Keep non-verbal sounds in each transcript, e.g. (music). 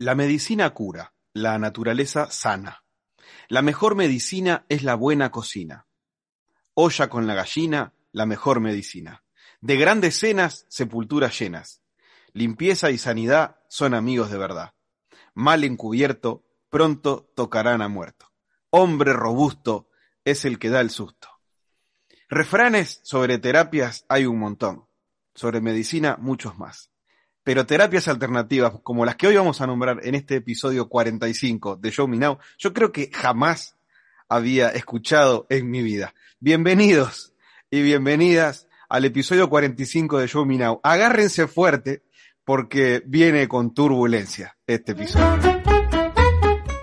La medicina cura, la naturaleza sana. La mejor medicina es la buena cocina. Olla con la gallina, la mejor medicina. De grandes cenas, sepulturas llenas. Limpieza y sanidad son amigos de verdad. Mal encubierto, pronto tocarán a muerto. Hombre robusto es el que da el susto. Refranes sobre terapias hay un montón. Sobre medicina, muchos más pero terapias alternativas como las que hoy vamos a nombrar en este episodio 45 de Show Me Now, yo creo que jamás había escuchado en mi vida. Bienvenidos y bienvenidas al episodio 45 de Show Me Now. Agárrense fuerte porque viene con turbulencia este episodio.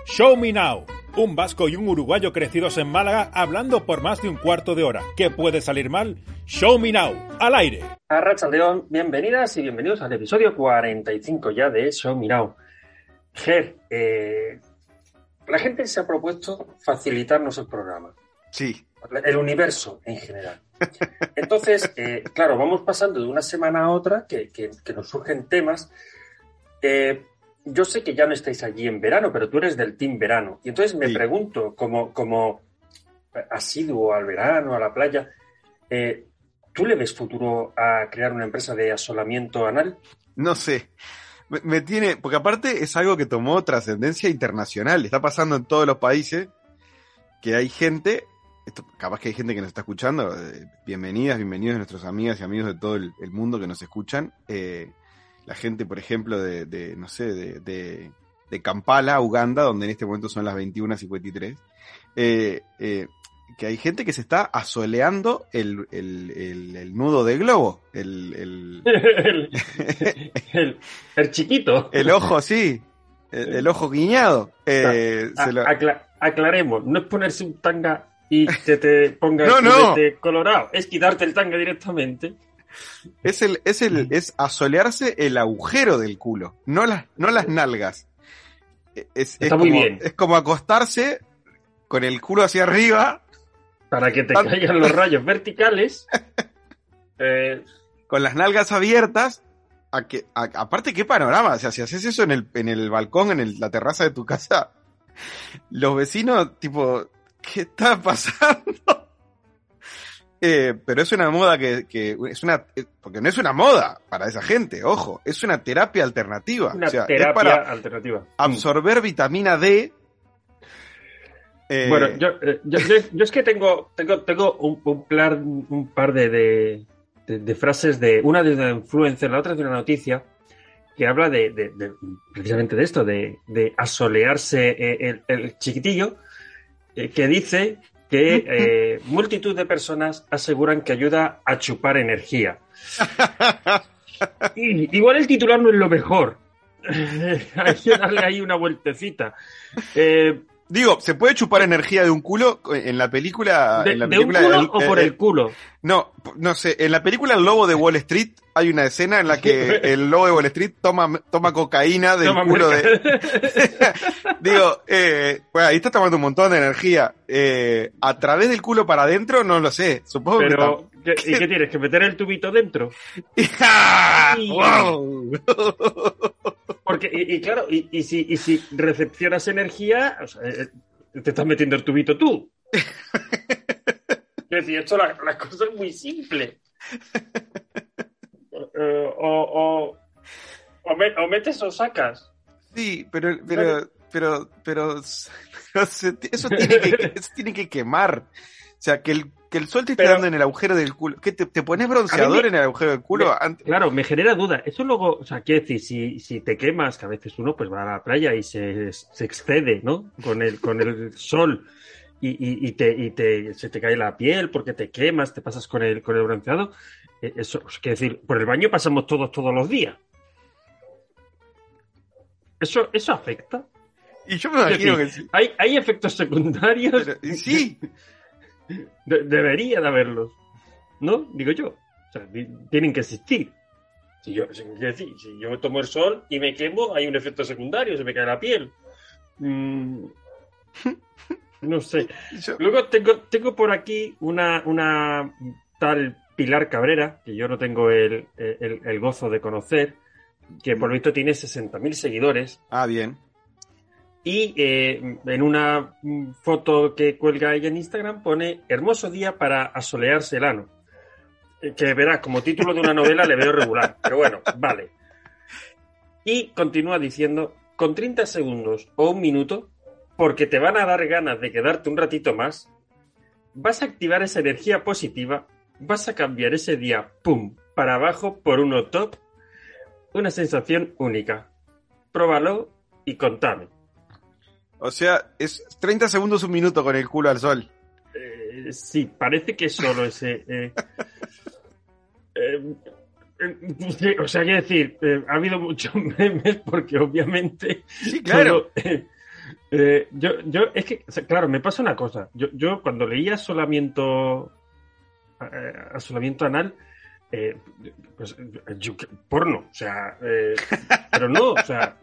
Show Me Now un vasco y un uruguayo crecidos en Málaga hablando por más de un cuarto de hora. ¿Qué puede salir mal? Show Me Now, al aire. Arracha León, bienvenidas y bienvenidos al episodio 45 ya de Show Me Now. Ger, eh, la gente se ha propuesto facilitarnos el programa. Sí. El universo en general. Entonces, eh, claro, vamos pasando de una semana a otra que, que, que nos surgen temas. Eh, yo sé que ya no estáis allí en verano, pero tú eres del team verano. Y entonces me pregunto, como, como asiduo al verano, a la playa, eh, ¿tú le ves futuro a crear una empresa de asolamiento anal? No sé. Me, tiene, porque aparte es algo que tomó trascendencia internacional. Está pasando en todos los países que hay gente, esto, capaz que hay gente que nos está escuchando. Eh, bienvenidas, bienvenidos nuestras amigas y amigos de todo el, mundo que nos escuchan. Eh, la gente, por ejemplo, de, no sé, de, de, Kampala, Uganda, donde en este momento son las 21.53, eh, eh, que hay gente que se está asoleando el, el, nudo de globo. El, el, chiquito. El ojo, sí. El, ojo guiñado. Eh, aclaremos, no es ponerse un tanga y que te ponga (laughs) el colorado, es quitarte el tanga directamente. Es el, es el, es asolearse el agujero del culo, no las, no las nalgas. Es, Está muy bien. Es como acostarse con el culo hacia arriba. Para que te caigan los rayos verticales. Eh, (laughs) con las nalgas abiertas. A que, aparte, qué panorama. O sea, si haces eso en el, en el balcón, en la terraza de tu casa, los vecinos, tipo, ¿qué está pasando? Eh, pero es una moda que, es una, eh, porque no es una moda para esa gente, ojo, es una terapia alternativa. Una terapia para alternativa. Absorber vitamina D. Eh, bueno, yo, yo, es que tengo, tengo, tengo un, un, un par de, de, frases de una de una influencer, la otra de una noticia que habla de, precisamente de esto, de, asolearse el, el chiquitillo, que dice que eh, multitud de personas aseguran que ayuda a chupar energía. (laughs) igual el titular no es lo mejor. (laughs) Hay que darle ahí una vueltecita. Eh, Digo, ¿se puede chupar energía de un culo en la película? ¿De, en la película, un culo o por el culo? No, no sé. En la película El Lobo de Wall Street hay una escena en la que (laughs) el Lobo de Wall Street toma, toma cocaína del culo de... (laughs) Digo, eh, bueno, ahí está tomando un montón de energía. Eh, ¿A través del culo para adentro? No lo sé. Supongo Pero, que... ¿Y qué (laughs) tienes? ¿Que meter el tubito dentro? ¡Wow! Porque, y, claro, y, y, si, y si recepcionas energía, eh, eh, te estás metiendo el tubito tú. (laughs) es decir, esto la, cosa es muy simple. (laughs) Eh, o, o, metes o sacas. Sí, pero, pero, pero, pero, (laughs) eso, tiene que, eso tiene que quemar. O sea, que el que el sol te esté dando en el agujero del culo. ¿Qué te, pones bronceador en el agujero del culo? Claro, me genera duda. Eso luego, o sea, quiero decir, si, si te quemas, que a veces uno pues va a la playa y se, se excede, ¿no? Con el, con el sol y, y, te, y te, se te cae la piel porque te quemas, te pasas con el, con el bronceado. Eh, eso, quiero decir, por el baño pasamos todos, todos los días. ¿Eso, eso afecta? Y yo me imagino que sí. ¿Hay, ¿Hay efectos secundarios? sí. (laughs) debería de haberlos. ¿No? Digo yo. O sea, tienen que existir. Si yo, si yo tomo el sol y me quemo, hay un efecto secundario, se me cae la piel. Mm, (laughs) no sé. Luego tengo, tengo por aquí una, una tal Pilar Cabrera, que yo no tengo el, gozo de conocer, que por lo visto tiene 60.000 seguidores. Ah, bien. Y eh, en una foto que cuelga ella en Instagram pone hermoso día para asolearse el ano. Eh, que verás, como título de una novela le veo regular, (laughs) pero bueno, vale. Y continúa diciendo, con 30 segundos o un minuto, porque te van a dar ganas de quedarte un ratito más, vas a activar esa energía positiva vas a cambiar ese día, pum, para abajo por uno top. Una sensación única. Pruébalo y contame. O sea, es 30 segundos, un minuto con el culo al sol. Eh, sí, parece que solo ese. (laughs) Eh, eh, o sea, quiero decir, ha habido muchos (laughs) memes porque obviamente. Sí, claro. yo, yo, es que, claro, me pasa una cosa. Yo, yo cuando leía solamiento eh, asolamiento anal, eh, pues, porno, o sea, eh, pero no, o sea,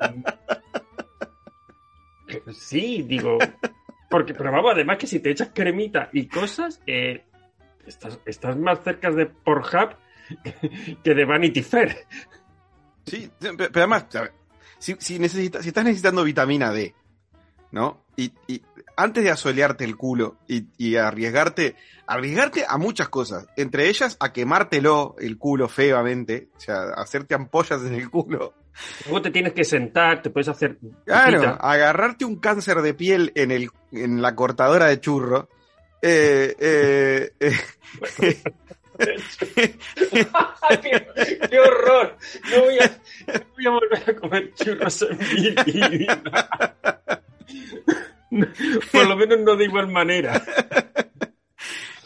sí, digo, porque, pero vamos, además que si te echas cremita y cosas, estás, estás más cerca de Pornhub que de Vanity Fair. Sí, pero además, si, si, si estás necesitando vitamina D, ¿no? Y, y antes de asolearte el culo y, arriesgarte, arriesgarte a muchas cosas, entre ellas a quemártelo el culo feamente, o sea, hacerte ampollas en el culo. Luego te tienes que sentar, te puedes hacer. Claro, agarrarte un cáncer de piel en, el, en la cortadora de churro. Eh, eh, eh. (laughs) qué, horror! No voy, a, no voy a volver a comer churros en mi vida. (laughs) Por lo menos no de igual manera.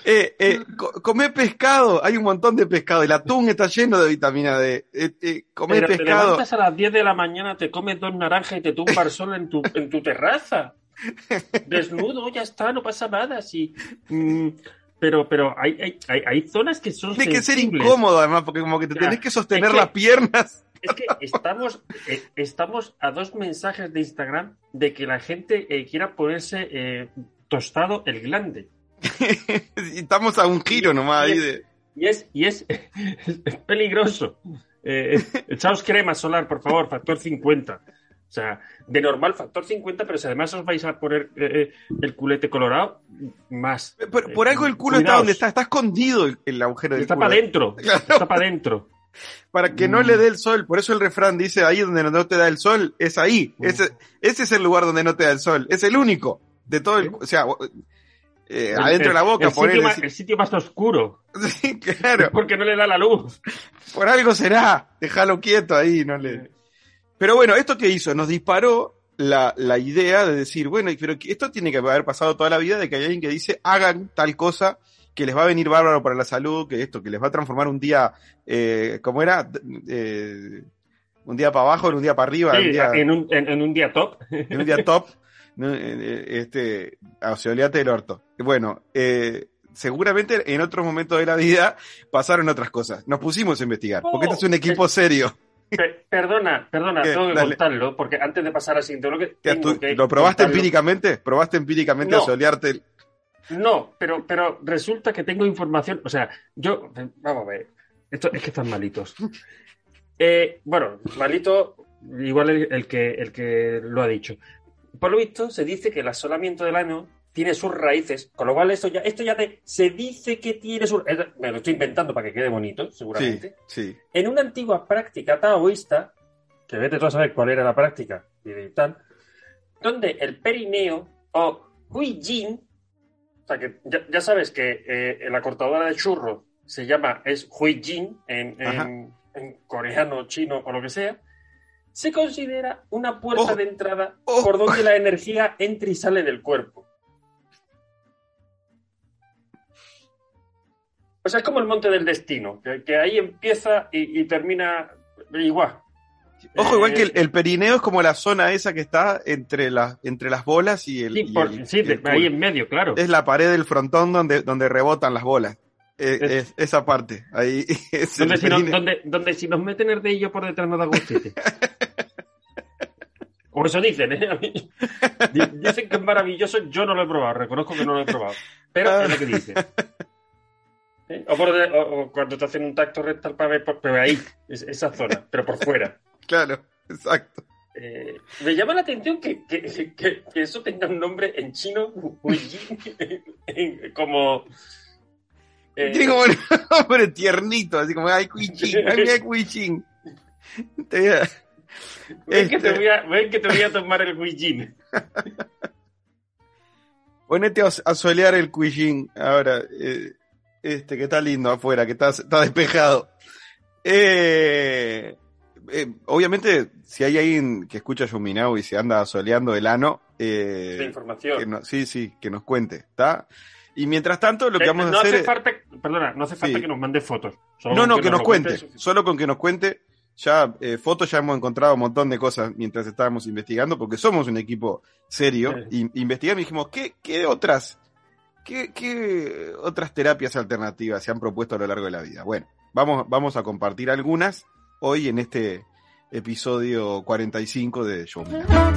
Eh, eh, come pescado, hay un montón de pescado. El atún está lleno de vitamina D. Eh, eh come pescado. Te levantas a las 10 de la mañana, te comes dos naranjas y te tumbas al sol en tu, en tu terraza. (laughs) Desnudo, ya está, no pasa nada. Sí. Mm, pero, pero hay, hay, hay, hay, zonas que son. Tiene que ser incómodo, además, porque como que te tenés que sostener las piernas. Es que estamos, eh, estamos a dos mensajes de Instagram de que la gente eh, quiera ponerse eh, tostado el glande. (laughs) estamos a un giro nomás y ahí de. Y es, y es, (laughs) peligroso. echaos crema solar, por favor, factor 50. O sea, de normal factor 50, pero si además os vais a poner el culete colorado, más. por algo el culo está donde está, está escondido el, agujero del está Para adentro, (laughs) Está para adentro para que no le mm. dé el sol. Por eso el refrán dice, ahí donde no te da el sol, es ahí. Mm. Ese, ese es el lugar donde no te da el sol. Es el único de todo el... O sea, eh, adentro de la boca. El, por sitio más, el sitio más oscuro. (laughs) Sí, claro. (laughs) Porque no le da la luz. Por algo será. Déjalo quieto ahí, no le... Pero bueno, ¿esto qué hizo? Nos disparó la, la idea de decir, bueno, pero esto tiene que haber pasado toda la vida de que hay alguien que dice, hagan tal cosa que les va a venir bárbaro para la salud, que esto, que les va a transformar un día, eh, ¿cómo era? Eh, un día para abajo, en un día para arriba. en, un, en, un, día top. En un día top. (laughs) Eh, este, o sea, olvídate del orto. Bueno, eh, seguramente en otros momentos de la vida (laughs) pasaron otras cosas. Nos pusimos a investigar, porque este es un oh, equipo serio. Perdona, perdona, tengo que contarlo, porque antes de pasar al siguiente bloque. ¿Lo probaste empíricamente? ¿Probaste empíricamente a solearte el... No, pero, pero resulta que tengo información. O sea, yo. Vamos a ver. Esto es que están malitos. Eh, bueno, malito, igual el, que, el que lo ha dicho. Por lo visto, se dice que el asolamiento del ano tiene sus raíces, con lo cual esto ya, esto ya se dice que tiene sus me lo estoy inventando para que quede bonito, seguramente. Sí, sí. En una antigua práctica taoísta, que vete tú a saber cuál era la práctica y tal, donde el perineo o huijin o sea, que ya, sabes que eh, la cortadora de churro se llama, es Huijin en, en, coreano, chino o lo que sea, se considera una puerta de entrada por donde la energía entra y sale del cuerpo. O sea, es como el monte del destino, que, ahí empieza y, termina igual. Ojo, igual que el, perineo es como la zona esa que está entre, las entre las bolas y el. Sí, ahí en medio, claro. Es la pared del frontón donde, donde rebotan las bolas. Es, esa parte. Ahí (laughs) donde, si donde, donde, si nos meten el ellos por detrás nos da gustete. (laughs) o eso dicen, ¿eh? Dicen que es maravilloso, yo no lo he probado, reconozco que no lo he probado. Pero es lo que dicen. (laughs) ¿Eh? O, por, o, cuando te hacen un tacto rectal para ver, pero ahí, esa zona, pero por fuera. (laughs) Claro, exacto. Eh, me llama la atención que, que, que, eso tenga un nombre en chino, (laughs) como... Eh, Tiene como un nombre tiernito, así como, ay, Cuichín, ay, Cuichín. (laughs) Ven, que te voy a, ven que te voy a tomar el Cuichín. Ponete a, a solear el Cuichín ahora. Eh, este, que está lindo afuera, que está, está despejado. Eh, eh, obviamente, si hay alguien que escucha Yuminao y se anda soleando el ano, eh, información. sí, sí, que nos cuente, ¿está? Y mientras tanto, lo que vamos a hacer. Hace falta, perdona, no hace falta que nos mande fotos. no, no, que, nos, cuente. solo con que nos cuente. Ya, fotos ya hemos encontrado un montón de cosas mientras estábamos investigando, porque somos un equipo serio. Y investigamos y dijimos, ¿qué, qué otras ¿Qué, otras terapias alternativas se han propuesto a lo largo de la vida? Bueno, vamos, vamos a compartir algunas hoy en este episodio 45 de Show Me Now.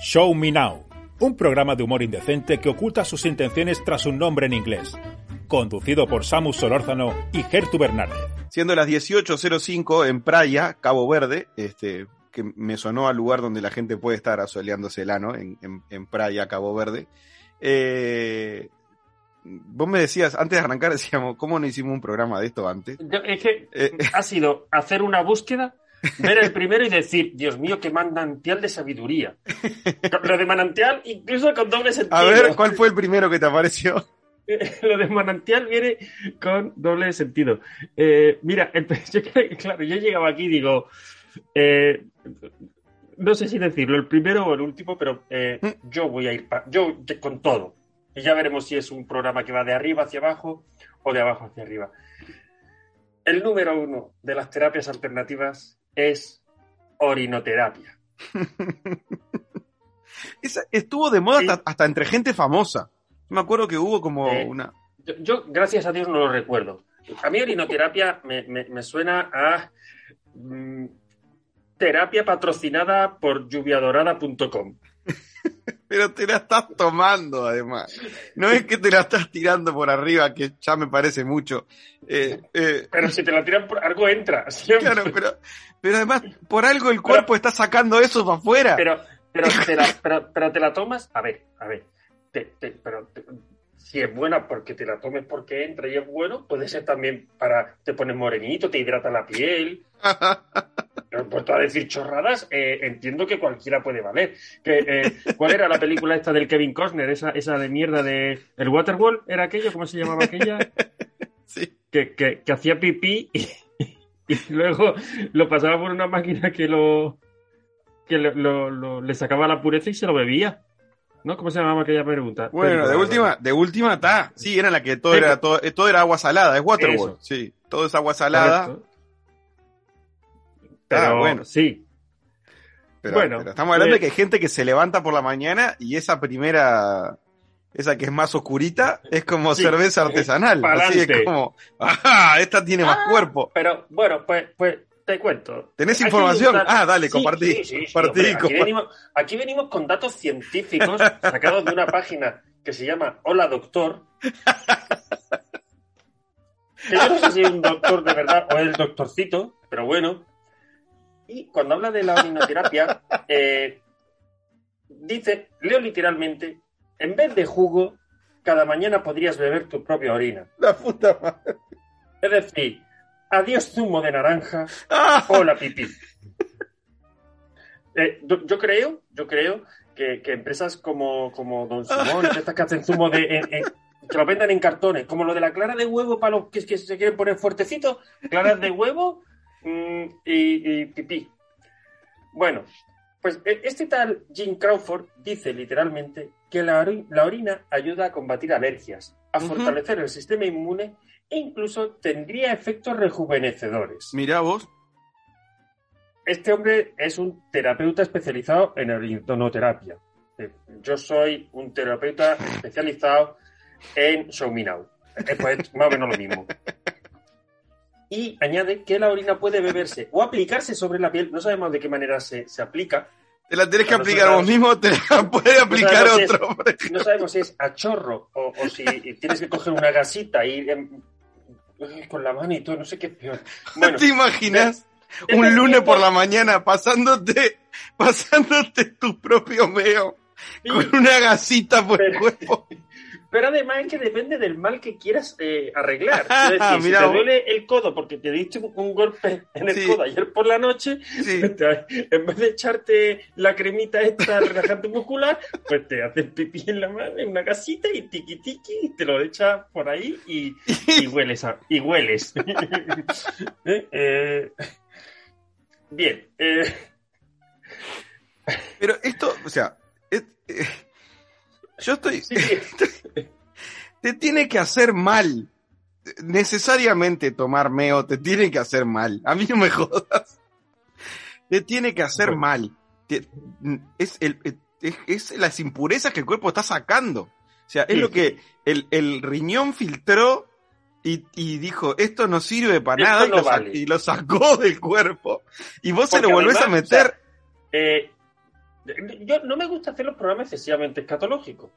Show Me Now, un programa de humor indecente que oculta sus intenciones tras un nombre en inglés. Conducido por Samus Solórzano y Gertu Bernardes. Siendo las 18.05 en Praia, Cabo Verde, este, que me sonó al lugar donde la gente puede estar asoleándose el ano, en, en, en Praia, Cabo Verde. Eh, vos me decías, antes de arrancar, (laughs) decíamos, ¿cómo no hicimos un programa de esto antes? es que eh, ha sido hacer una búsqueda, ver el primero y decir, Dios mío, qué manantial de sabiduría. (laughs) Lo de manantial, incluso con doble sentido. A ver, ¿cuál fue el primero que te apareció? (laughs) Lo de manantial viene con doble sentido. Eh, mira, yo, claro, yo llegaba aquí y digo, no sé si decirlo, el primero o el último, pero eh, mm. yo voy a ir yo con todo. Y ya veremos si es un programa que va de arriba hacia abajo o de abajo hacia arriba. El número uno de las terapias alternativas es orinoterapia. (laughs) estuvo de moda hasta, entre gente famosa. me acuerdo que hubo como eh, una. Yo, gracias a Dios, no lo recuerdo. A mí orinoterapia me, suena a. Mm, terapia patrocinada por lluviadorada.com. (laughs) Pero te la estás tomando, además. No es que te la estás tirando por arriba, que ya me parece mucho. Eh, eh, pero si te la tiran por algo entra. (laughs) Claro, pero, pero además, por algo el cuerpo está sacando eso para afuera. Pero, pero, (laughs) te la, pero, te la tomas. A ver, a ver. pero si es buena porque te la tomes porque entra y es bueno, puede ser también para. Te pones morenito, te hidrata la piel. Por a decir chorradas, eh, entiendo que cualquiera puede valer. Que, eh, ¿Cuál era la película esta del Kevin Costner? Esa, esa de mierda de. ¿El Waterwall era aquello? ¿Cómo se llamaba aquella? (laughs) Sí. Que, que, hacía pipí (laughs) y, luego lo pasaba por una máquina que lo. que lo, le sacaba la pureza y se lo bebía. ¿No? ¿Cómo se llamaba aquella pregunta? Bueno, de última, de última está. Sí, era la que todo era todo, todo era agua salada, es Waterworld. Sí, todo es agua salada. Ah, bueno. Sí. Pero, bueno, estamos hablando de que hay gente que se levanta por la mañana y esa primera, esa que es más oscurita, es como cerveza artesanal. Así es como, ¡ah! Esta tiene más ah, cuerpo. Pero bueno, pues, pues te cuento. ¿Tenés información? Ah, dale, compartí. aquí, venimos, con datos científicos sacados de una página que se llama Hola Doctor. que (laughs) yo no sé si es un doctor de verdad o es el doctorcito, pero bueno. Y cuando habla de la orinoterapia, (laughs) eh, dice, leo literalmente, en vez de jugo, cada mañana podrías beber tu propia orina. La puta madre. Es decir, adiós zumo de naranja ah. o la pipí. (laughs) Eh, yo, creo, yo creo que, empresas como, como Don Simón, estas que hacen zumo de... que lo vendan en cartones, como lo de la clara de huevo para los que, que se quieren poner fuertecitos, claras de huevo Mm, y, pipí. Bueno, pues e, este tal Jim Crawford dice literalmente que la, orina ayuda a combatir alergias, a fortalecer el sistema inmune e incluso tendría efectos rejuvenecedores. Mira vos. este hombre es un terapeuta especializado en orinoterapia. Eh, yo soy un terapeuta especializado en Show Me Now. Pues más o menos lo mismo. (laughs) Y añade que la orina puede beberse o aplicarse sobre la piel. No sabemos de qué manera se, se aplica. Te la tenés que aplicar vos mismo, te la puede aplicar otro. no sabemos si es a chorro o, si tienes que coger una gasita y con la mano y todo, no sé qué peor. Bueno, ¿Te imaginas? un lunes por la mañana pasándote, pasándote tu propio meo con una gasita por el cuerpo. (laughs) Pero además es que depende del mal que quieras eh, arreglar. (laughs) Es decir, si te duele el codo porque te diste un, golpe en el codo ayer por la noche, (laughs) en vez de echarte la cremita esta relajante muscular, pues te haces pipí en la mano, en una casita y tiqui tiqui, y te lo echas por ahí y, (laughs) hueles. y hueles. ¿Eh? Eh, bien. Pero esto, o sea, yo estoy, Te tiene que hacer mal. Necesariamente tomar meo te tiene que hacer mal. A mí no me (laughs) jodas. Te tiene que hacer mal. es, el, es, las impurezas que el cuerpo está sacando. O sea, es lo que el, riñón filtró y, dijo, esto no sirve para nada y, lo sacó (laughs) del cuerpo. Y vos se lo volvés a meter. Eh, yo no me gusta hacer los programas excesivamente escatológicos.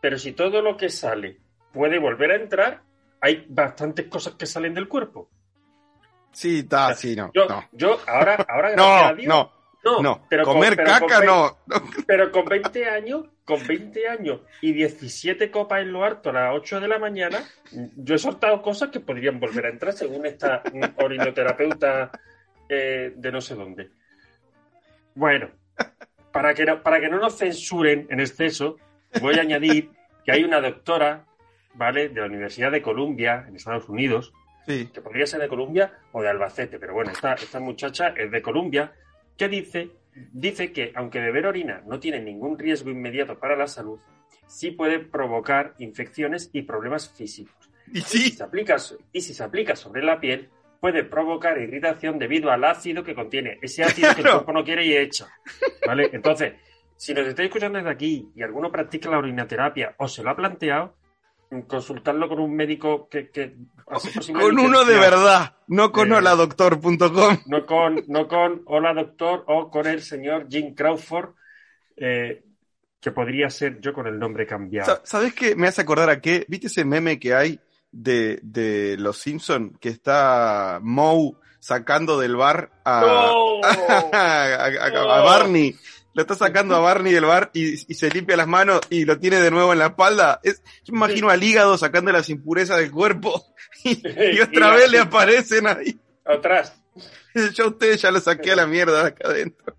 Pero si todo lo que sale puede volver a entrar, hay bastantes cosas que salen del cuerpo. Sí, está, sí, no. Yo, yo ahora, ahora (laughs) no, no, no, no, pero comer caca no. Pero con 20 (laughs) años, con 20 años y 17 copas en lo harto a las 8 de la mañana, yo he soltado cosas que podrían volver a entrar según esta (laughs) orinoterapeuta eh, de no sé dónde. Bueno, para que, no, para que no nos censuren en exceso, voy a añadir que hay una doctora, ¿vale? De la Universidad de Columbia, en Estados Unidos, que podría ser de Columbia o de Albacete, pero bueno, esta, esta muchacha es de Columbia, que dice, dice que aunque beber orina no tiene ningún riesgo inmediato para la salud, sí puede provocar infecciones y problemas físicos. ¿Y, si se aplica, y si se aplica sobre la piel, puede provocar irritación debido al ácido que contiene, ese ácido que el cuerpo no quiere y echa. ¿Vale? Entonces, si nos estáis escuchando desde aquí y alguno practica la orinaterapia o se lo ha planteado, consultarlo con un médico que... con uno de verdad, no con eh, holadoctor.com. No con, no con Hola Doctor o con el señor Jim Crawford, eh, que podría ser yo con el nombre cambiado. ¿Sabes qué me hace acordar a qué? ¿Viste ese meme que hay de, de Los Simpson que está Moe sacando del bar a, (laughs) a, Barney. Lo está sacando a Barney del bar y, se limpia las manos y lo tiene de nuevo en la espalda. Es, yo me imagino al hígado sacando las impurezas del cuerpo (laughs) y, otra vez le aparecen ahí. Atrás. (laughs) Yo a ustedes ya lo saqué a la mierda de acá adentro.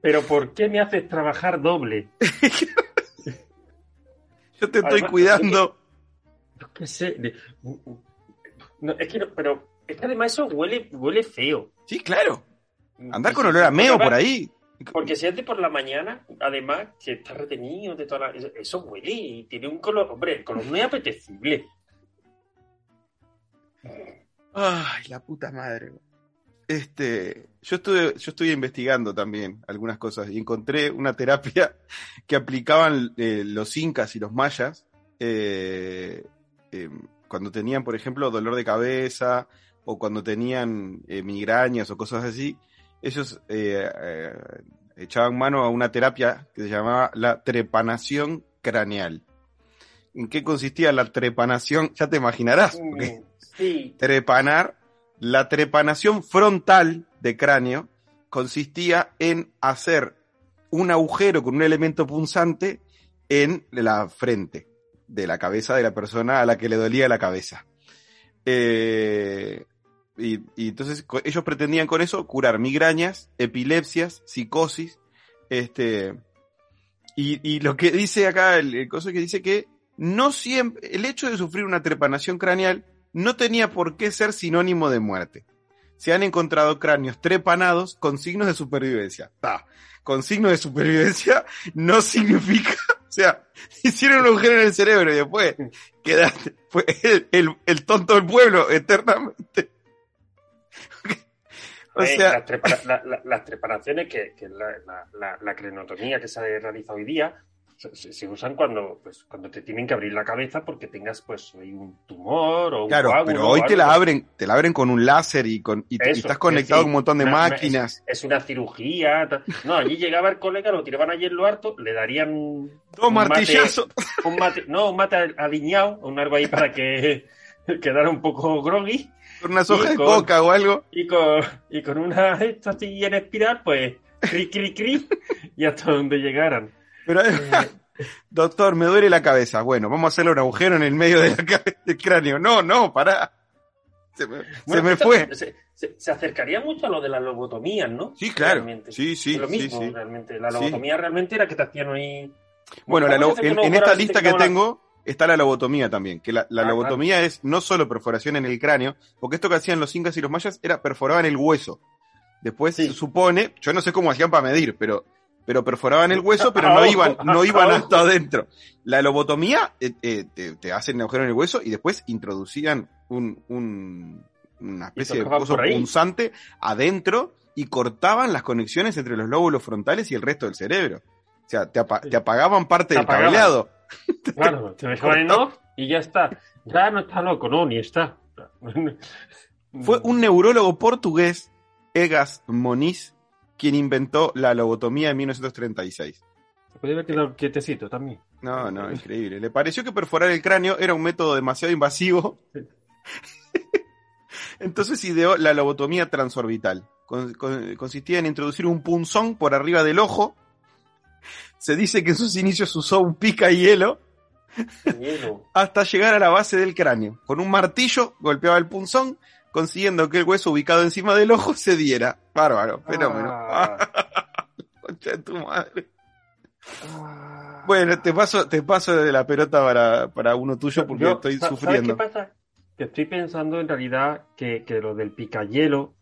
Pero ¿por qué me haces trabajar doble? (laughs) yo te estoy cuidando qué sé. es que pero es que además eso huele, huele feo. Sí, claro. Andar con olor a meo por ahí. Porque si hace por la mañana, además, que está retenido de toda Eso huele y tiene un color. Hombre, el color es apetecible. Ay, la puta madre. Este, yo estuve, yo estuve investigando también algunas cosas y encontré una terapia (laughs) que aplicaban eh, los incas y los mayas eh, eh, cuando tenían, por ejemplo, dolor de cabeza o cuando tenían eh, migrañas o cosas así, ellos eh, echaban mano a una terapia que se llamaba la trepanación craneal. ¿En qué consistía la trepanación? Ya te imaginarás. Sí. Trepanar, la trepanación frontal de cráneo consistía en hacer un agujero con un elemento punzante en la frente de la cabeza de la persona a la que le dolía la cabeza. Eh, y, entonces ellos pretendían con eso curar migrañas, epilepsias, psicosis, este, y, lo que dice acá, el, el cosa que dice que no siempre, el hecho de sufrir una trepanación craneal no tenía por qué ser sinónimo de muerte. Se han encontrado cráneos trepanados con signos de supervivencia. con signos de supervivencia no significa (laughs) o sea, hicieron un agujero en el cerebro y después quedaste, fue el, tonto del pueblo eternamente. O sea... las, preparaciones que, que la, crenotomía que se realiza hoy día se, usan cuando, pues, cuando te tienen que abrir la cabeza porque tengas pues un tumor o un Claro, pero hoy te la abren, te la abren con un láser y con y, estás conectado a un montón de máquinas. es, una cirugía. No, allí llegaba el colega, lo tiraban allí en lo harto, le darían dos martillazos. un mate, no, un mate alineado, un algo ahí para que (laughs) quedara un poco groggy. Con una soja de coca o algo. Y con, y con una esto así en espiral, pues, cri, cri, cri, (laughs) y hasta donde llegaran. Pero, eh, (laughs) doctor, me duele la cabeza. Bueno, vamos a hacerle un agujero en el medio del cráneo. No, no, pará. Se me, fue. Se, acercaría mucho a lo de las lobotomías, ¿no? Sí, claro. Sí, sí. lo mismo, realmente. La lobotomía realmente era que te hacían ahí. Bueno, en, esta lista que tengo está la lobotomía también, que la, ah, lobotomía es no solo perforación en el cráneo, porque esto que hacían los incas y los mayas era perforaban el hueso. Después se supone, yo no sé cómo hacían para medir, pero pero perforaban el hueso, pero no (laughs) iban, no iban hasta adentro. La lobotomía eh, eh, te, hacen agujero en el hueso y después introducían un, un una especie de pozo punzante adentro y cortaban las conexiones entre los lóbulos frontales y el resto del cerebro. O sea, te, apagaban parte del cableado. Claro, te dejaban en off y ya está. Ya no está loco, no, ni está. (laughs) Fue un neurólogo portugués, Egas Moniz, quien inventó la lobotomía en 1936. Se puede ver que quietecito también. No, no, increíble. Le pareció que perforar el cráneo era un método demasiado invasivo. (laughs) Entonces ideó la lobotomía transorbital. consistía en introducir un punzón por arriba del ojo. Se dice que en sus inicios usó un pica hielo. hielo. hasta llegar a la base del cráneo. Con un martillo golpeaba el punzón consiguiendo que el hueso ubicado encima del ojo se diera. Bárbaro, fenómeno. Ah. (laughs) Concha de tu madre. Ah. Bueno, te paso, te paso de la pelota para, para uno tuyo porque estoy sufriendo. ¿Sabes qué pasa? Que estoy pensando en realidad que, que lo del picayelo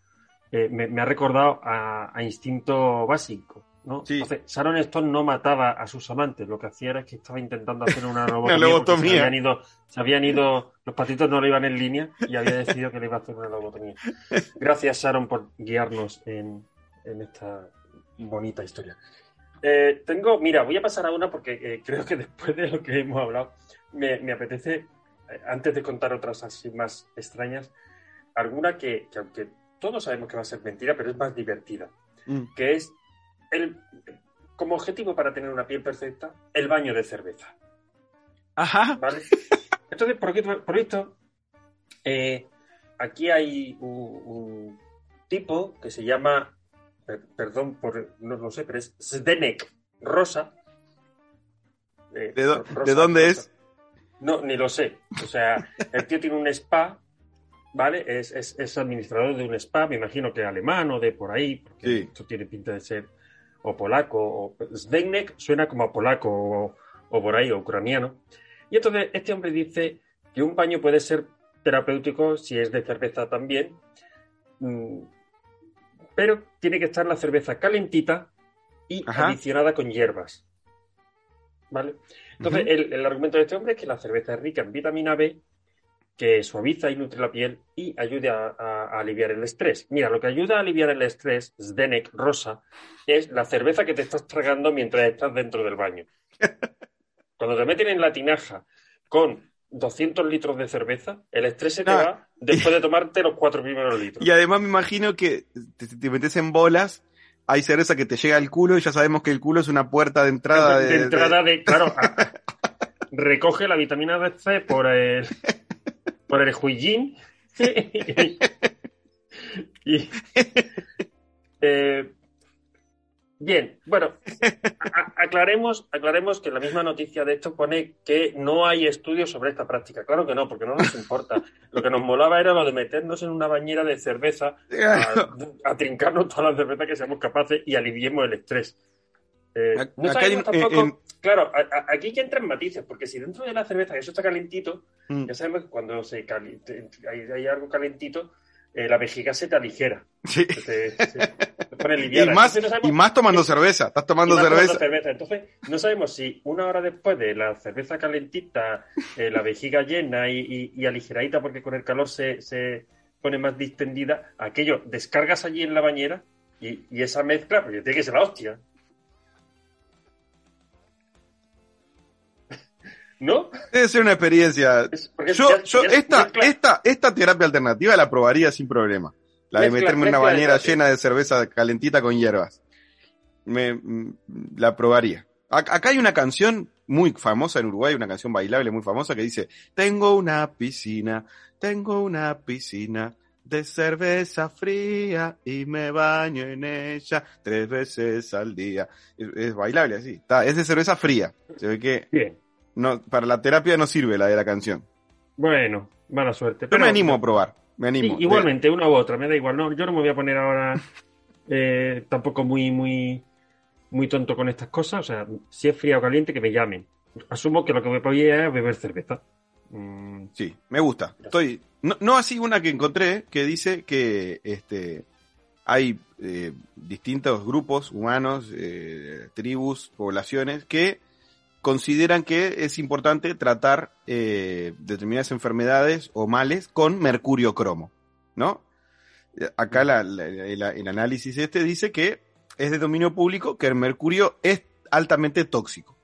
eh, me, me, ha recordado a, a instinto básico. ¿No? Sí. Sharon Stone no mataba a sus amantes, lo que hacía era que estaba intentando hacer una (laughs) lobotomía. Se, habían ido, se habían ido, los patitos no le iban en línea y había decidido que le iba a hacer una lobotomía. Gracias, Sharon, por guiarnos en, en esta bonita historia. Eh, tengo, mira, voy a pasar a una porque eh, creo que después de lo que hemos hablado, me, me apetece, eh, antes de contar otras así más extrañas, alguna que, que, aunque todos sabemos que va a ser mentira, pero es más divertida, mm. que es el, como objetivo para tener una piel perfecta, el baño de cerveza. Ajá. ¿Vale? Entonces, por, por esto, eh, aquí hay un, tipo que se llama, perdón por, no lo sé, pero es Zdenek Rosa. Eh, ¿De, dónde es? No, ni lo sé. O sea, el tío tiene un spa, ¿vale? Es, es, administrador de un spa, me imagino que alemán o de por ahí, porque esto tiene pinta de ser o polaco, o Zdenek suena como a polaco o, por ahí, o ucraniano. Y entonces este hombre dice que un baño puede ser terapéutico si es de cerveza también, mm, pero tiene que estar la cerveza calentita y adicionada con hierbas. ¿Vale? Entonces, el, el, argumento de este hombre es que la cerveza es rica en vitamina B que suaviza y nutre la piel y ayuda a, aliviar el estrés. Mira, lo que ayuda a aliviar el estrés, Zdenek Rosa, es la cerveza que te estás tragando mientras estás dentro del baño. (laughs) Cuando te meten en la tinaja con 200 litros de cerveza, el estrés se te ah. va después de tomarte los cuatro primeros litros. Y además me imagino que te, metes en bolas, hay cerveza que te llega al culo y ya sabemos que el culo es una puerta de entrada de... de entrada de... Claro, (laughs) recoge la vitamina C por el (laughs) por el Huijin. (laughs) y, eh, bien, bueno, aclaremos, aclaremos que la misma noticia de esto pone que no hay estudios sobre esta práctica. Claro que no, porque no nos importa. (laughs) Lo que nos molaba era lo de meternos en una bañera de cerveza a, (laughs) trincarnos toda la cerveza que seamos capaces y aliviemos el estrés. Eh, no sabemos tampoco. Claro, aquí que entran matices, porque si dentro de la cerveza eso está calentito, mm. ya sabemos que cuando se hay, algo calentito, eh, la vejiga se te aligera. Sí. Se, pone (laughs) y, más, y más tomando cerveza. Estás tomando cerveza. Entonces, no sabemos si una hora después de la cerveza calentita, eh, la vejiga llena y, y, aligeradita porque con el calor se, se, pone más distendida, aquello descargas allí en la bañera y, esa mezcla, pues tiene que ser la hostia. ¿No? Debe ser una experiencia. yo, esta, esta, esta terapia alternativa la probaría sin problema. La de meterme en una bañera llena de cerveza calentita con hierbas. Me, mm, la probaría. Acá hay una canción muy famosa en Uruguay, una canción bailable muy famosa que dice, tengo una piscina, tengo una piscina de cerveza fría y me baño en ella tres veces al día. Es, bailable así, está, es de cerveza fría. Se ve que Bien. No, para la terapia no sirve la de la canción. Bueno, mala suerte. Pero, me animo a probar, me animo. igualmente, una u otra, me da igual. No, yo no me voy a poner ahora eh, tampoco muy, muy muy tonto con estas cosas. O sea, si es fría o caliente, que me llamen. Asumo que lo que me podía es beber cerveza. Mm, sí, me gusta. Estoy. No, así una que encontré que dice que este hay eh, distintos grupos humanos, eh, tribus, poblaciones que consideran que es importante tratar eh, determinadas enfermedades o males con mercurio cromo, ¿no? Acá el análisis este dice que es de dominio público que el mercurio es altamente tóxico.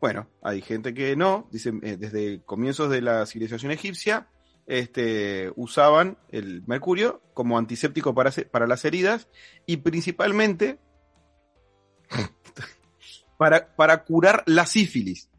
Bueno, hay gente que no, dicen, eh, desde comienzos de la civilización egipcia, este, usaban el mercurio como antiséptico para, para las heridas y principalmente (laughs) para, para, curar la sífilis.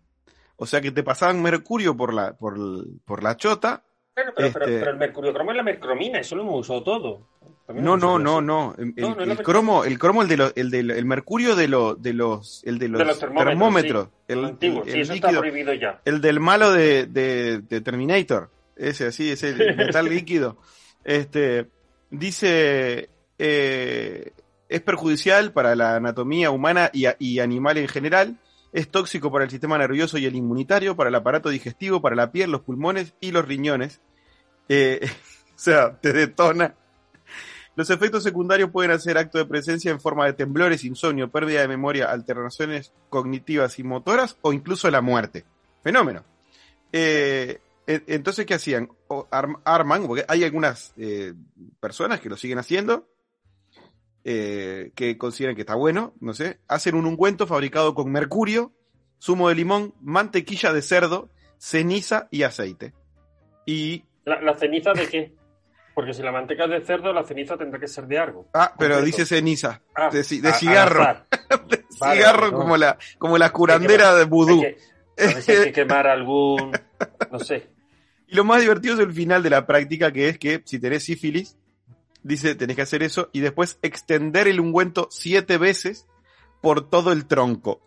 O sea que te pasaban mercurio por la, por, por la chota pero, pero, pero, este el mercurio cromo es la mercromina, eso lo hemos usado todo. No, no, no, no. El, cromo, el cromo, el de los, el del el mercurio de, lo, de los, el de los, termómetros, el, antiguo, sí, eso está prohibido ya. El del malo de, de, Terminator, ese así, ese (laughs) metal líquido. Este dice eh, es perjudicial para la anatomía humana y, y animal en general. Es tóxico para el sistema nervioso y el inmunitario, para el aparato digestivo, para la piel, los pulmones y los riñones. Eh, (laughs) o sea, te detona. Los efectos secundarios pueden hacer acto de presencia en forma de temblores, insomnio, pérdida de memoria, alteraciones cognitivas y motoras o incluso la muerte. Fenómeno. Eh, entonces, ¿qué hacían? arman, porque hay algunas eh, personas que lo siguen haciendo, eh, que consideran que está bueno, no sé, hacen un ungüento fabricado con mercurio, zumo de limón, mantequilla de cerdo, ceniza y aceite. Y... ¿La, ceniza de qué? Porque si la manteca es de cerdo, la ceniza tendrá que ser de algo. Ah, pero dice ceniza, ah, de, cigarro. (laughs) de cigarro como, la, como la curandera de vudú. a hay que quemar algún, no sé. (laughs) Y lo más divertido es el final de la práctica, que es que si tenés sífilis, dice, tenés que hacer eso y después extender el ungüento siete veces por todo el tronco.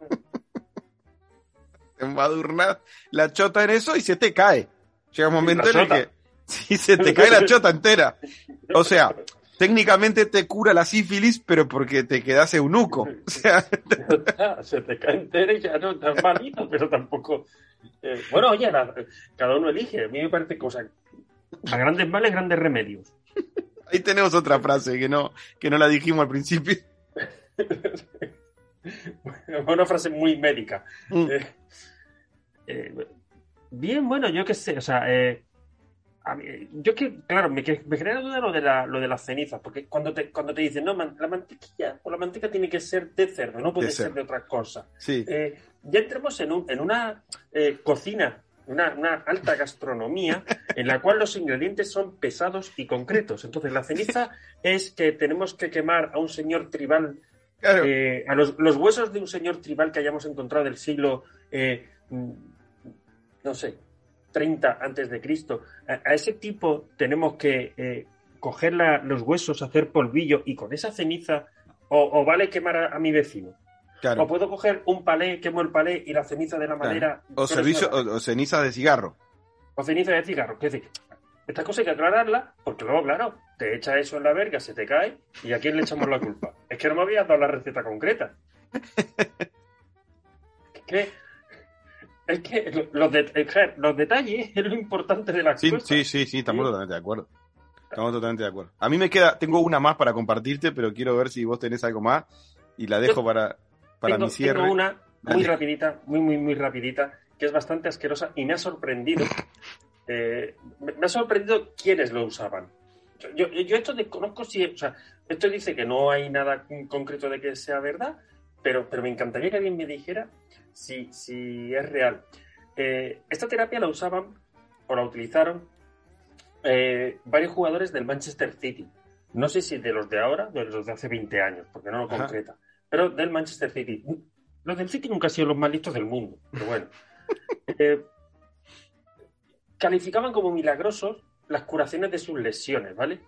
(laughs) Embadurnas la chota en eso y se te cae. Llega un momento en el que (laughs) sí, se te cae la chota entera. O sea, técnicamente te cura la sífilis, pero porque te quedas eunuco. O sea, (laughs) se te cae entera y ya no estás malito, pero tampoco. Eh, bueno, oye, cada uno elige. A mí me parece que, a grandes males, grandes remedios. (laughs) Ahí tenemos otra frase que no, que no la dijimos al principio. (laughs) Una frase muy médica. Mm. Eh, eh, bien, bueno, yo qué sé, o sea, eh, yo que, claro, me, me, genera duda lo de, la, lo de las cenizas, porque cuando te, cuando te dicen, no, la mantequilla o la manteca tiene que ser de cerdo, no puede ser de otra cosa. Sí. ya entremos en, un, en una cocina una, alta gastronomía en la cual los ingredientes son pesados y concretos. Entonces, la ceniza es que tenemos que quemar a un señor tribal, eh, a los, huesos de un señor tribal que hayamos encontrado del siglo, eh, no sé, 30 antes de Cristo. A, ese tipo tenemos que eh, coger los huesos, hacer polvillo y con esa ceniza, o, vale quemar a mi vecino. O puedo coger un palé, quemo el palé y la ceniza de la madera. O, servicio, o, ceniza de cigarro. O ceniza de cigarro. Es decir, esta cosa hay que aclararla, porque luego, claro, te echa eso en la verga, se te cae, y a quién le echamos la culpa. (laughs) es que no me habías dado la receta concreta. es que. Es que los, los detalles es lo importante de la sí, Sí, sí, sí, estamos totalmente de acuerdo. Estamos totalmente de acuerdo. A mí me queda, tengo una más para compartirte, pero quiero ver si vos tenés algo más y la dejo para, para mi cierre. Tengo una muy rapidita, muy, muy, muy rapidita, que es bastante asquerosa y me ha sorprendido (laughs) eh, me, ha sorprendido quiénes lo usaban. Yo, esto desconozco si, o sea, esto dice que no hay nada concreto de que sea verdad, pero, pero me encantaría que alguien me dijera si, si es real. Eh, esta terapia la usaban o la utilizaron eh, varios jugadores del Manchester City. No sé si de los de ahora o de los de hace 20 años, porque no lo concreta, pero del Manchester City. Los del City nunca han sido los más listos del mundo, pero bueno. (laughs) Eh, calificaban como milagrosos las curaciones de sus lesiones, ¿vale?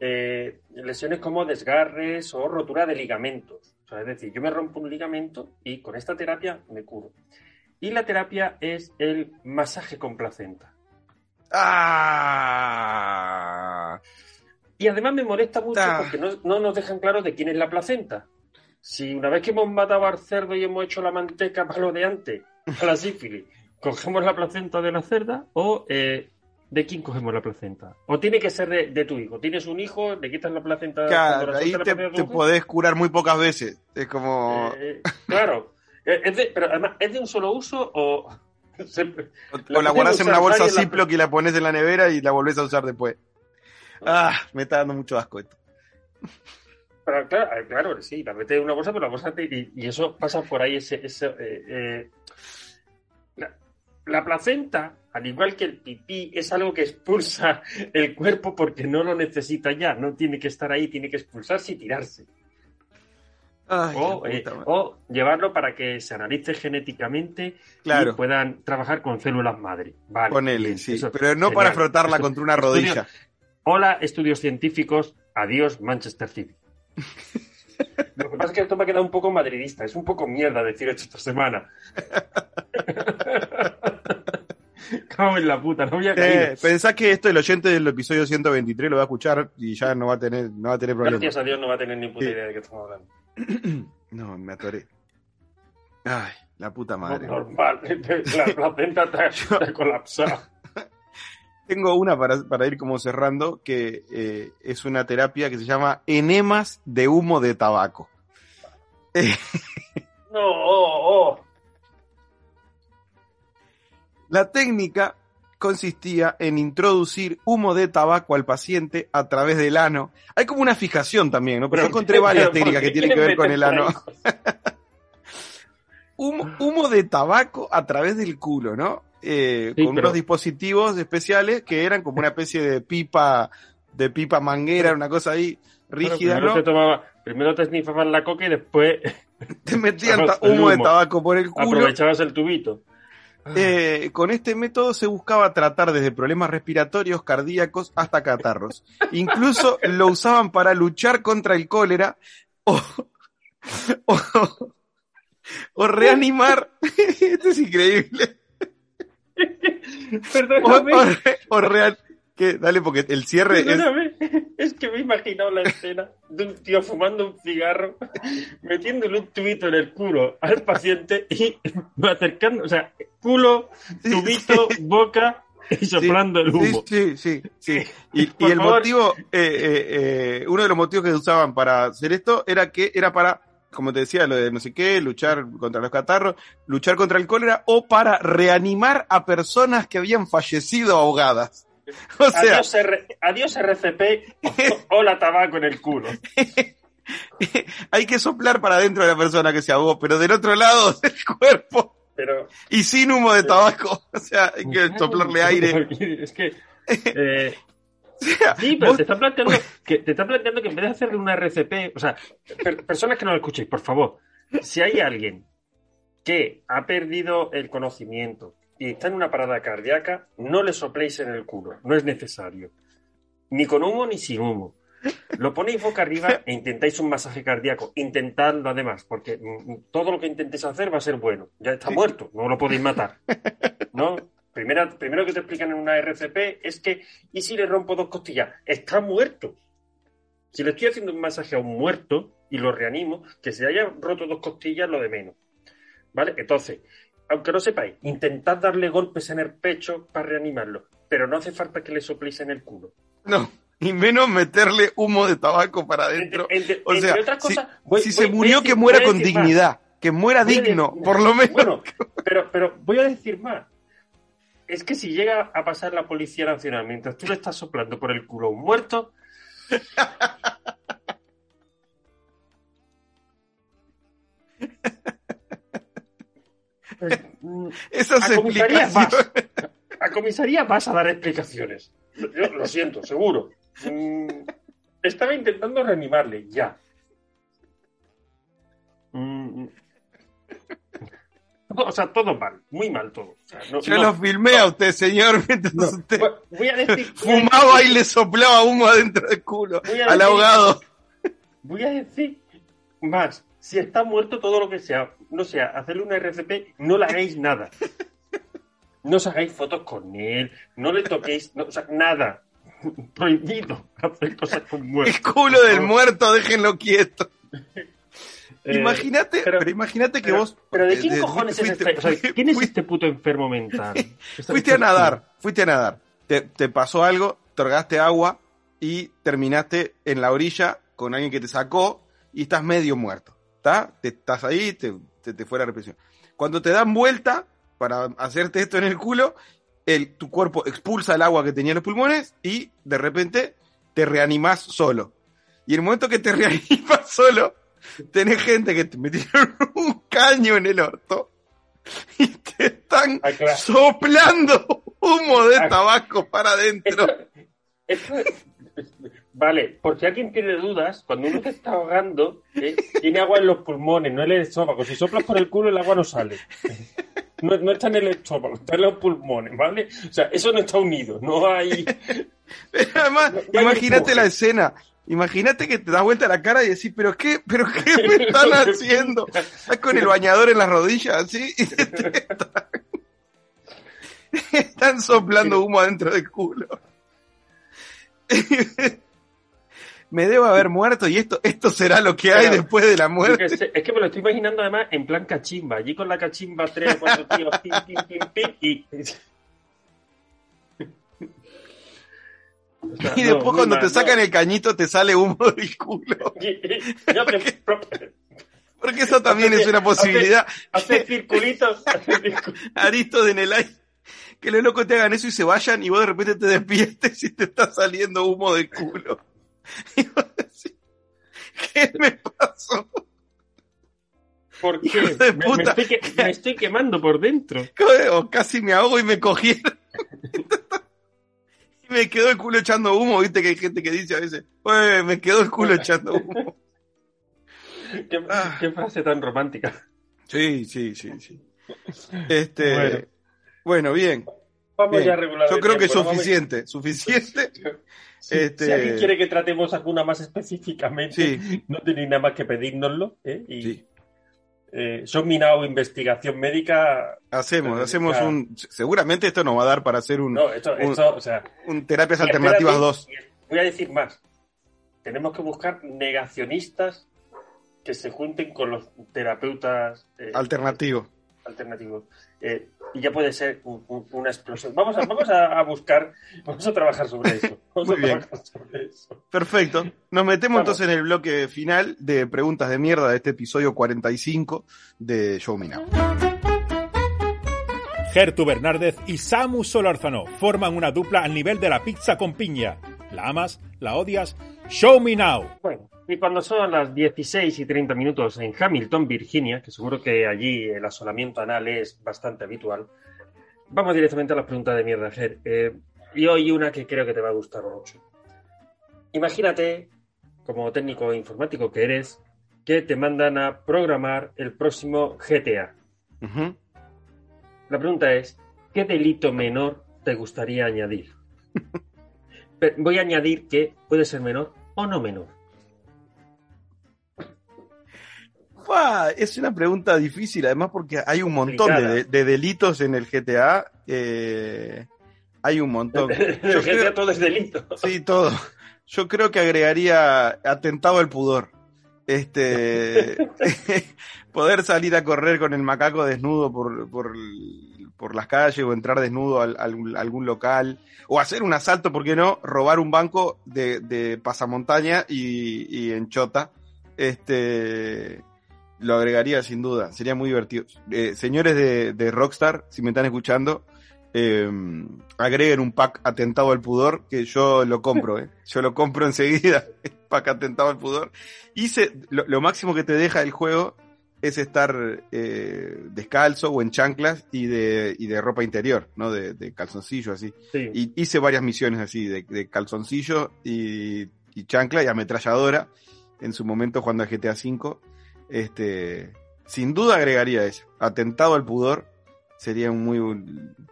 Eh, lesiones como desgarres o rotura de ligamentos. es decir, yo me rompo un ligamento y con esta terapia me curo. Y la terapia es el masaje con placenta. ¡Ah! Y además me molesta mucho ah. porque no, no, nos dejan claro de quién es la placenta. Si una vez que hemos matado al cerdo y hemos hecho la manteca para lo de antes, a la sífilis, (laughs) cogemos la placenta de la cerda o eh, de quién cogemos la placenta. O tiene que ser de, tu hijo. Tienes un hijo, le quitas la placenta. Claro, ahí te, te podés curar muy pocas veces. Es como. Eh, claro. pero además, ¿es de un solo uso o.? (laughs) o, la guardas en una bolsa Ziploc y la pones en la nevera y la volvés a usar después. Ah, me está dando mucho asco esto. Pero claro, eh, claro, sí, la metes en una bolsa, pero la bolsa y, y, eso pasa por ahí ese, ese eh, la placenta, al igual que el pipí, es algo que expulsa (laughs) el cuerpo porque no lo necesita ya, no tiene que estar ahí, tiene que expulsarse y tirarse. Eh, o, llevarlo para que se analice genéticamente y puedan trabajar con células madre. Vale, sí, pero no para frotarla contra una rodilla. Hola, estudios científicos. Adiós, Manchester City. (laughs) Lo que pasa es que esto me ha quedado un poco madridista. Es un poco mierda decir esto esta semana. (laughs) Cago en la puta, no había caído. Eh, pensás que esto el oyente del episodio 123 lo va a escuchar y ya no va a tener, no va a tener problemas. Gracias a Dios no va a tener ni puta idea de qué estamos hablando. (clears throat) no, me atoré. Ay, la puta madre. normal, (laughs) la placenta está colapsada. Tengo una para, para, ir como cerrando, que eh, es una terapia que se llama enemas de humo de tabaco. (laughs) no, oh, oh. La técnica consistía en introducir humo de tabaco al paciente a través del ano. Hay como una fijación también, ¿no? Pero yo encontré varias técnicas que tienen que ver con el ano. (laughs) humo, de tabaco a través del culo, ¿no? Eh, con unos dispositivos especiales que eran como una especie de pipa, de pipa manguera, una cosa ahí rígida, primero ¿no? Te tomaba, primero te snifaban la coca y después (laughs) te metían (laughs) humo de tabaco por el culo. Aprovechabas el tubito. Eh, con este método se buscaba tratar desde problemas respiratorios, cardíacos hasta catarros. Incluso lo usaban para luchar contra el cólera o, (laughs) o, reanimar. Esto es increíble. Perdóname. O, real, Dale, porque el cierre es... que me he imaginado la escena de un tío fumando un cigarro, metiéndole un tubito en el culo al paciente y acercando, o sea, culo, tubito, boca y soplando el humo. Sí, sí, sí. Y, el motivo, eh, eh, eh, uno de los motivos que usaban para hacer esto era que era para como te decía, lo de no sé qué, luchar contra los catarros, luchar contra el cólera o para reanimar a personas que habían fallecido ahogadas. (laughs) O sea, adiós, RCP, (laughs) hola tabaco en el culo. (laughs) Hay que soplar para adentro de la persona que se ahogó, pero del otro lado del cuerpo. Pero, y sin humo de tabaco. O sea, hay que soplarle aire. Es que. Eh, sí, pero te está, planteando que, te está planteando que en vez de hacerle una RCP, o sea, personas que no lo escuchéis, por favor, si hay alguien que ha perdido el conocimiento, y está en una parada cardíaca, no le sopléis en el culo, no es necesario. Ni con humo ni sin humo. Lo ponéis boca arriba e intentáis un masaje cardíaco. Intentadlo además, porque mm, todo lo que intentéis hacer va a ser bueno. Ya está muerto, no lo podéis matar. ¿No? Primero, primero que te explican en una RCP es que, ¿y si le rompo dos costillas? Está muerto. Si le estoy haciendo un masaje a un muerto y lo reanimo, que se haya roto dos costillas, lo de menos. ¿Vale? Entonces, aunque no sepáis, intentad darle golpes en el pecho para reanimarlo, pero no hace falta que le sopléis en el culo. No, y menos meterle humo de tabaco para adentro. o sea, si, se murió, que muera con dignidad, que muera digno, por lo menos. Bueno, pero, pero voy a decir más. Es que si llega a pasar la Policía Nacional mientras tú le estás soplando por el culo a un muerto. Esas a comisaría vas. A comisaría vas a dar explicaciones. Yo lo siento, seguro. Mm, estaba intentando reanimarle, ya. O sea, todo mal, muy mal todo. Yo lo filmé a usted, señor, (laughs) mientras usted voy a decir, fumaba y le soplaba humo adentro del culo al ahogado. Voy a decir más, si está muerto todo lo que sea, no sea, hacerle una RCP, no le hagáis nada. No os hagáis fotos con él, no le toquéis, o sea, nada. Prohibido hacer cosas con muerto. El culo del muerto, déjenlo quieto. (laughs) Eh, imagínate, pero, imagínate que vos. Pero de quién cojones es este. ¿Quién es este puto enfermo mental? (laughs) fuiste a nadar, fuiste a nadar. Te, te pasó algo, te orgaste agua y terminaste en la orilla con alguien que te sacó y estás medio muerto. ¿Está? Te, estás ahí, te, te, fue la represión. Cuando te dan vuelta para hacerte esto en el culo, el, tu cuerpo expulsa el agua que tenía en los pulmones y de repente te reanimas solo. Y el momento que te (laughs) reanimas solo, tenés gente que te metieron (laughs) un caño en el orto y te están soplando humo de tabaco para adentro. vale, por si alguien tiene dudas, cuando uno se está ahogando, ¿eh? tiene agua en los pulmones, no en el estómago. Si soplas por el culo, el agua no sale. No, no está en el estómago, está en los pulmones, ¿vale? O sea, eso no está unido, no hay. (laughs) Pero además, imagínate la escena. Imagínate que te das vuelta la cara y decís, ¿pero qué, pero qué me (laughs) están haciendo? Estás con el bañador en las rodillas, así, y te están, (laughs) soplando humo adentro del culo. (laughs) me debo haber muerto y esto, esto será lo que hay después de la muerte. Es que me lo estoy imaginando además en plan cachimba, allí con la cachimba tres o cuatro tíos, pim, pim, pim, pim, y y después cuando te sacan el cañito te sale humo del culo. (laughs) porque, eso también es una posibilidad. Hacer circulitos. (laughs) Aristos en el aire. Que los locos te hagan eso y se vayan y vos de repente te despiertes y te está saliendo humo del culo. (laughs) Y vos decís, ¿qué me pasó? ¿Por qué? Me, estoy me, estoy quemando por dentro. O casi me ahogo y me cogieron. (laughs) me quedó el culo echando humo, viste que hay gente que dice a veces, me quedó el culo echando humo. (laughs) Ah. ¿Qué, frase tan romántica. Sí, sí, sí, sí. (laughs) Este, bueno, bien. Vamos ya a regular. Yo creo que es suficiente, suficiente. este... Si alguien quiere que tratemos alguna más específicamente, no tiene nada más que pedírnoslo. ¿eh? Y... Sí eh, son minado investigación médica. Hacemos, hacemos un. Seguramente esto nos va a dar para hacer un. No, esto, esto o sea. Un terapias alternativas 2. Voy a decir más. Tenemos que buscar negacionistas que se junten con los terapeutas. Eh, alternativos. Alternativos. Eh, y ya puede ser una explosión. Vamos a, vamos a, buscar, vamos a trabajar sobre eso. (laughs) Muy bien. Perfecto. Nos metemos entonces en el bloque final de preguntas de mierda de este episodio 45 de Show Me Now. Gertu Bernárdez y Samu Solarzano forman una dupla al nivel de la pizza con piña. ¿La amas? ¿La odias? Show Me Now. Bueno, y cuando son las 16 y 30 minutos en Hamilton, Virginia, que seguro que allí el asolamiento anal es bastante habitual, vamos directamente a las preguntas de mierda, Ger. Eh, y hoy una que creo que te va a gustar mucho. Imagínate, como técnico informático que eres, que te mandan a programar el próximo GTA. La pregunta es, ¿qué delito menor te gustaría añadir? (laughs) Voy a añadir que puede ser menor o no menor. es una pregunta difícil, además porque hay un montón de, delitos en el GTA. Eh, hay un montón. (laughs) el GTA todo es delito. Sí, todo. Yo creo que agregaría atentado al pudor. Este (laughs) (laughs) poder salir a correr con el macaco desnudo por, por, las calles o entrar desnudo a, algún local o hacer un asalto, ¿por qué no? Robar un banco de, pasamontaña y, y en chota. Este lo agregaría sin duda, sería muy divertido. Eh, señores de, Rockstar, si me están escuchando, eh, agreguen un pack atentado al pudor, que yo lo compro, ¿eh? (laughs) yo lo compro enseguida, el (laughs) pack atentado al pudor. Hice, lo, máximo que te deja el juego es estar eh, descalzo o en chanclas y de, y de ropa interior, ¿no? De, calzoncillo así. Y hice varias misiones así, de, calzoncillo y, y, chancla y ametralladora en su momento jugando a GTA V. Este, sin duda agregaría eso, atentado al pudor sería un muy...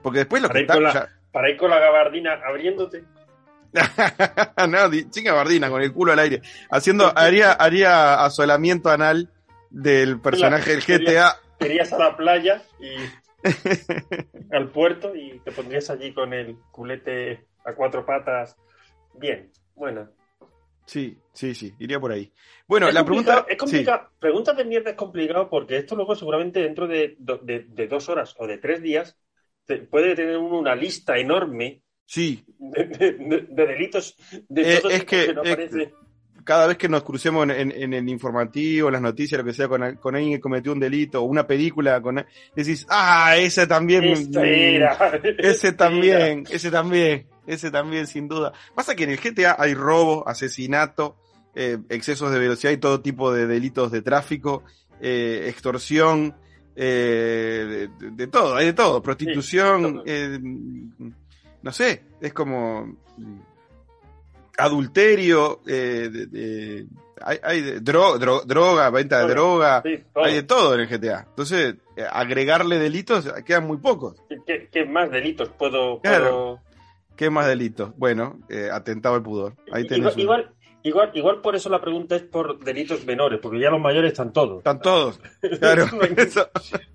Porque después lo para que ir con la, Para ir con la gabardina abriéndote. (laughs) no, sin gabardina, con el culo al aire. Haciendo, haría, haría asolamiento anal del personaje del GTA. Querías a la playa y (laughs) al puerto y te pondrías allí con el culete a cuatro patas. Bien, bueno. Sí, sí, sí, iría por ahí. Bueno, la pregunta. Es complicado. Preguntas de mierda es complicado porque esto luego seguramente dentro de, dos horas o de tres días puede tener una lista enorme sí. de, delitos de eh, es que, cada vez que nos crucemos en, el informativo, en las noticias, lo que sea, con, alguien que cometió un delito o una película, con decís, ah, ese también. ese (laughs) también, ese también. Ese también, sin duda. Pasa que en el GTA hay robo, asesinato, eh, excesos de velocidad y todo tipo de delitos de tráfico, eh, extorsión, eh, de, todo, hay de todo, prostitución, no sé, es como adulterio, hay, hay droga, venta de droga, hay de todo en el GTA. Entonces, agregarle delitos quedan muy pocos. ¿Qué, más delitos puedo, puedo ¿Qué más delitos? Bueno, eh, atentado al pudor. Ahí tenés igual, igual, igual, por eso la pregunta es por delitos menores, porque ya los mayores están todos. Están todos. (laughs) Claro.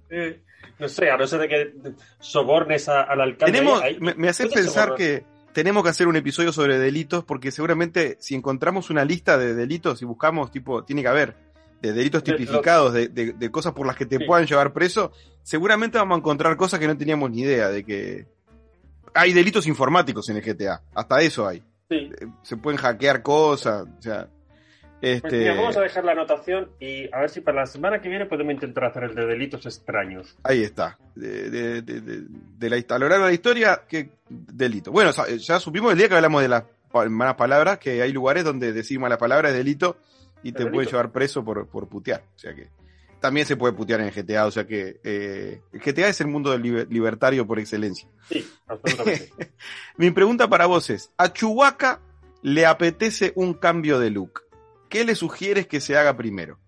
Eh, no sé, a no ser de que sobornes al alcalde. Tenemos, me, hace pensar que tenemos que hacer un episodio sobre delitos, porque seguramente si encontramos una lista de delitos y buscamos, tipo, tiene que haber de delitos tipificados, de, de, cosas por las que te puedan llevar preso, seguramente vamos a encontrar cosas que no teníamos ni idea de que hay delitos informáticos en el GTA, hasta eso hay. Eh, se pueden hackear cosas, o sea. Este... Pues vamos a dejar la anotación y a ver si para la semana que viene podemos intentar hacer el de delitos extraños. Ahí está. De, de, de, la, a lo largo de la historia, ¿qué delito? Bueno, ya supimos el día que hablamos de las malas palabras, que hay lugares donde decir malas palabras es delito y te puede llevar preso por, por putear. O sea que también se puede putear en GTA, o sea que eh, GTA es el mundo del libertario por excelencia. Sí, absolutamente. (laughs) Mi pregunta para vos es, a Chewbacca le apetece un cambio de look. ¿Qué le sugieres que se haga primero?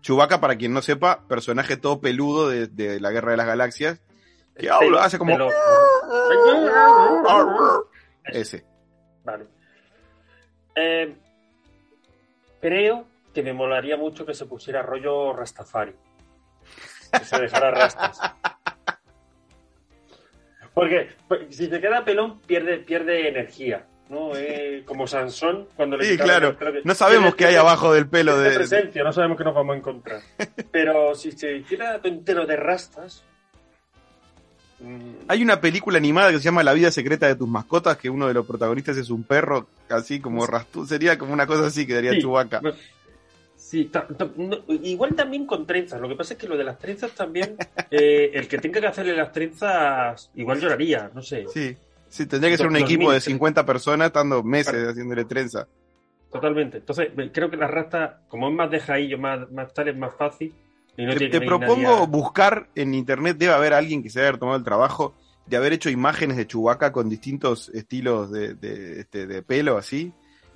Chewbacca, para quien no sepa, personaje todo peludo de, la Guerra de las Galaxias, que hace como... Ese. Vale. Eh, creo que me molaría mucho que se pusiera rollo Rastafari. Que se dejara rastas. Porque pues, si te queda pelón, pierde, pierde energía. ¿No? Eh, como Sansón, cuando le Sí, claro. no sabemos qué hay abajo del pelo de. presencia, no sabemos qué nos vamos a encontrar. (laughs) Pero si se queda entero de rastas. Mm, hay una película animada que se llama La vida secreta de tus mascotas, que uno de los protagonistas es un perro, así como rastú, sería como una cosa así que daría Chubaca. Sí, igual también con trenzas. Lo que pasa es que lo de las trenzas también, (laughs) eh, el que tenga que hacerle las trenzas, igual lloraría, no sé. Sí, sí, tendría que ser un equipo de 50 personas estando meses haciéndole trenza. Totalmente. Entonces, creo que la rasta, como es más de jaillo, más, más tal, es más fácil. te, propongo buscar en internet, debe haber alguien que se haya tomado el trabajo de haber hecho imágenes de Chubaca con distintos estilos de, de, este, de pelo así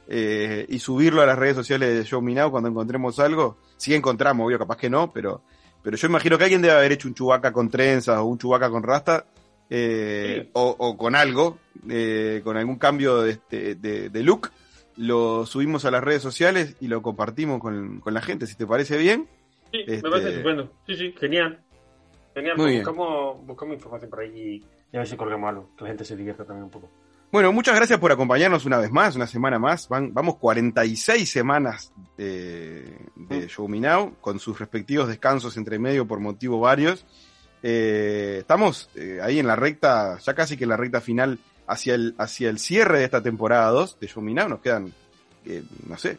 eh, y subirlo a las redes sociales de Show Me Now cuando encontremos algo. Si encontramos, obvio, capaz que no, pero, pero yo imagino que alguien debe haber hecho un chubaca con trenzas o un chubaca con rasta eh, o, con algo, eh, con algún cambio de, este, de, look. Lo subimos a las redes sociales y lo compartimos con, la gente, si te parece bien. Sí, me parece este, estupendo. Sí, sí, genial. Genial, buscamos, buscamos información por ahí y, a ver si colgamos algo, que la gente se divierta también un poco. Bueno, muchas gracias por acompañarnos una vez más, una semana más. Van, vamos 46 semanas de, de Show Me Now, con sus respectivos descansos entre medio por motivo varios. Eh, estamos eh, ahí en la recta, ya casi que en la recta final hacia el, hacia el cierre de esta temporada 2 de Show. Nos quedan, eh, no sé,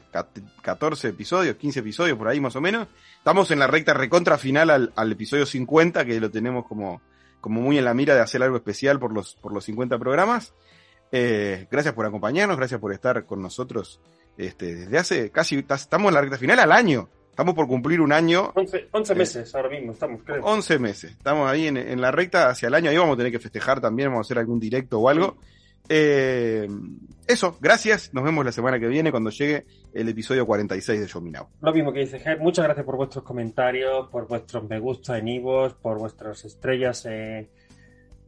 14 episodios, 15 episodios por ahí más o menos. Estamos en la recta recontra final al, al episodio 50, que lo tenemos como como muy en la mira de hacer algo especial por los, por los 50 programas. Gracias por acompañarnos, gracias por estar con nosotros este, desde hace casi, estamos en la recta final al año. Estamos por cumplir un año. 11, meses ahora mismo estamos, creo. 11 meses. Estamos ahí en, la recta hacia el año. Ahí vamos a tener que festejar también, vamos a hacer algún directo o algo. Eh, eso, gracias. Nos vemos la semana que viene cuando llegue el episodio 46 de Show Me Now. Lo mismo que dice Ger, muchas gracias por vuestros comentarios, por vuestros me gusta en Ivo, por vuestras estrellas en,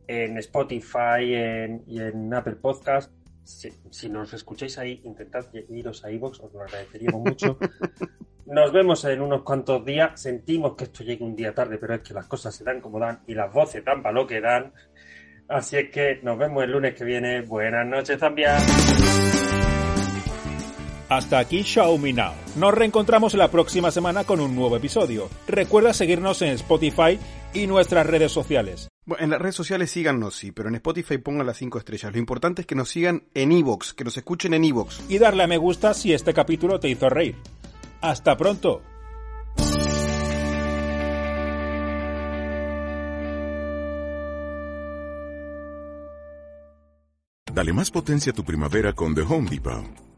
Spotify y en Apple Podcast. Si, nos escucháis ahí, intentad iros a iVoox, os lo agradeceríamos mucho. (laughs) Nos vemos en unos cuantos días. Sentimos que esto llegue un día tarde, pero es que las cosas se dan como dan y las voces dan para lo que dan. Así es que nos vemos el lunes que viene. Buenas noches también. Hasta aquí Show Me Now. Nos reencontramos la próxima semana con un nuevo episodio. Recuerda seguirnos en Spotify y nuestras redes sociales. Bueno, en las redes sociales síganos, sí, pero en Spotify pongan las 5 estrellas. Lo importante es que nos sigan en Evox, que nos escuchen en Evox. Y darle a me gusta si este capítulo te hizo reír. Hasta pronto. Dale más potencia a tu primavera con The Home Depot.